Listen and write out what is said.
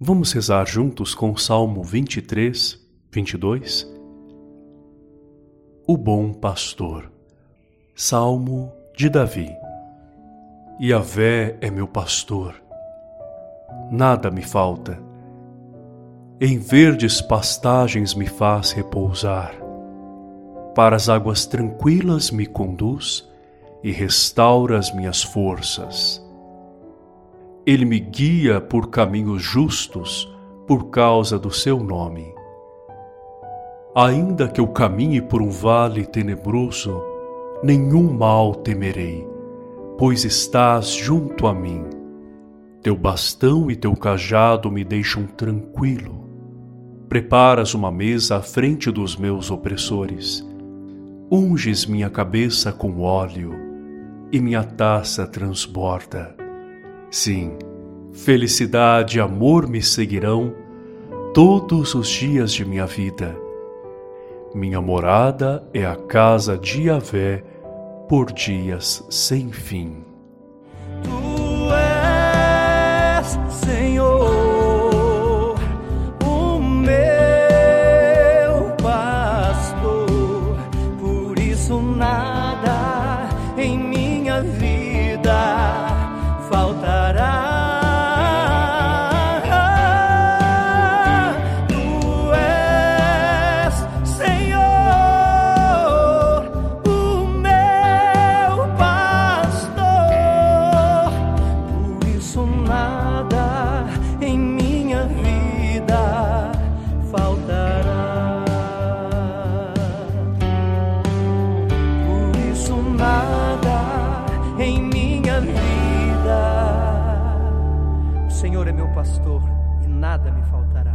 Vamos rezar juntos com o Salmo 23, 22? O Bom Pastor Salmo de Davi Yahvé é meu pastor, nada me falta. Em verdes pastagens me faz repousar. Para as águas tranquilas me conduz e restaura as minhas forças ele me guia por caminhos justos por causa do seu nome. Ainda que eu caminhe por um vale tenebroso, nenhum mal temerei, pois estás junto a mim. Teu bastão e teu cajado me deixam tranquilo. Preparas uma mesa à frente dos meus opressores. Unges minha cabeça com óleo e minha taça transborda. Sim, felicidade e amor me seguirão todos os dias de minha vida. Minha morada é a casa de Yahvé por dias sem fim. Tu és, Senhor, o meu pastor, por isso nada pastor e nada me faltará.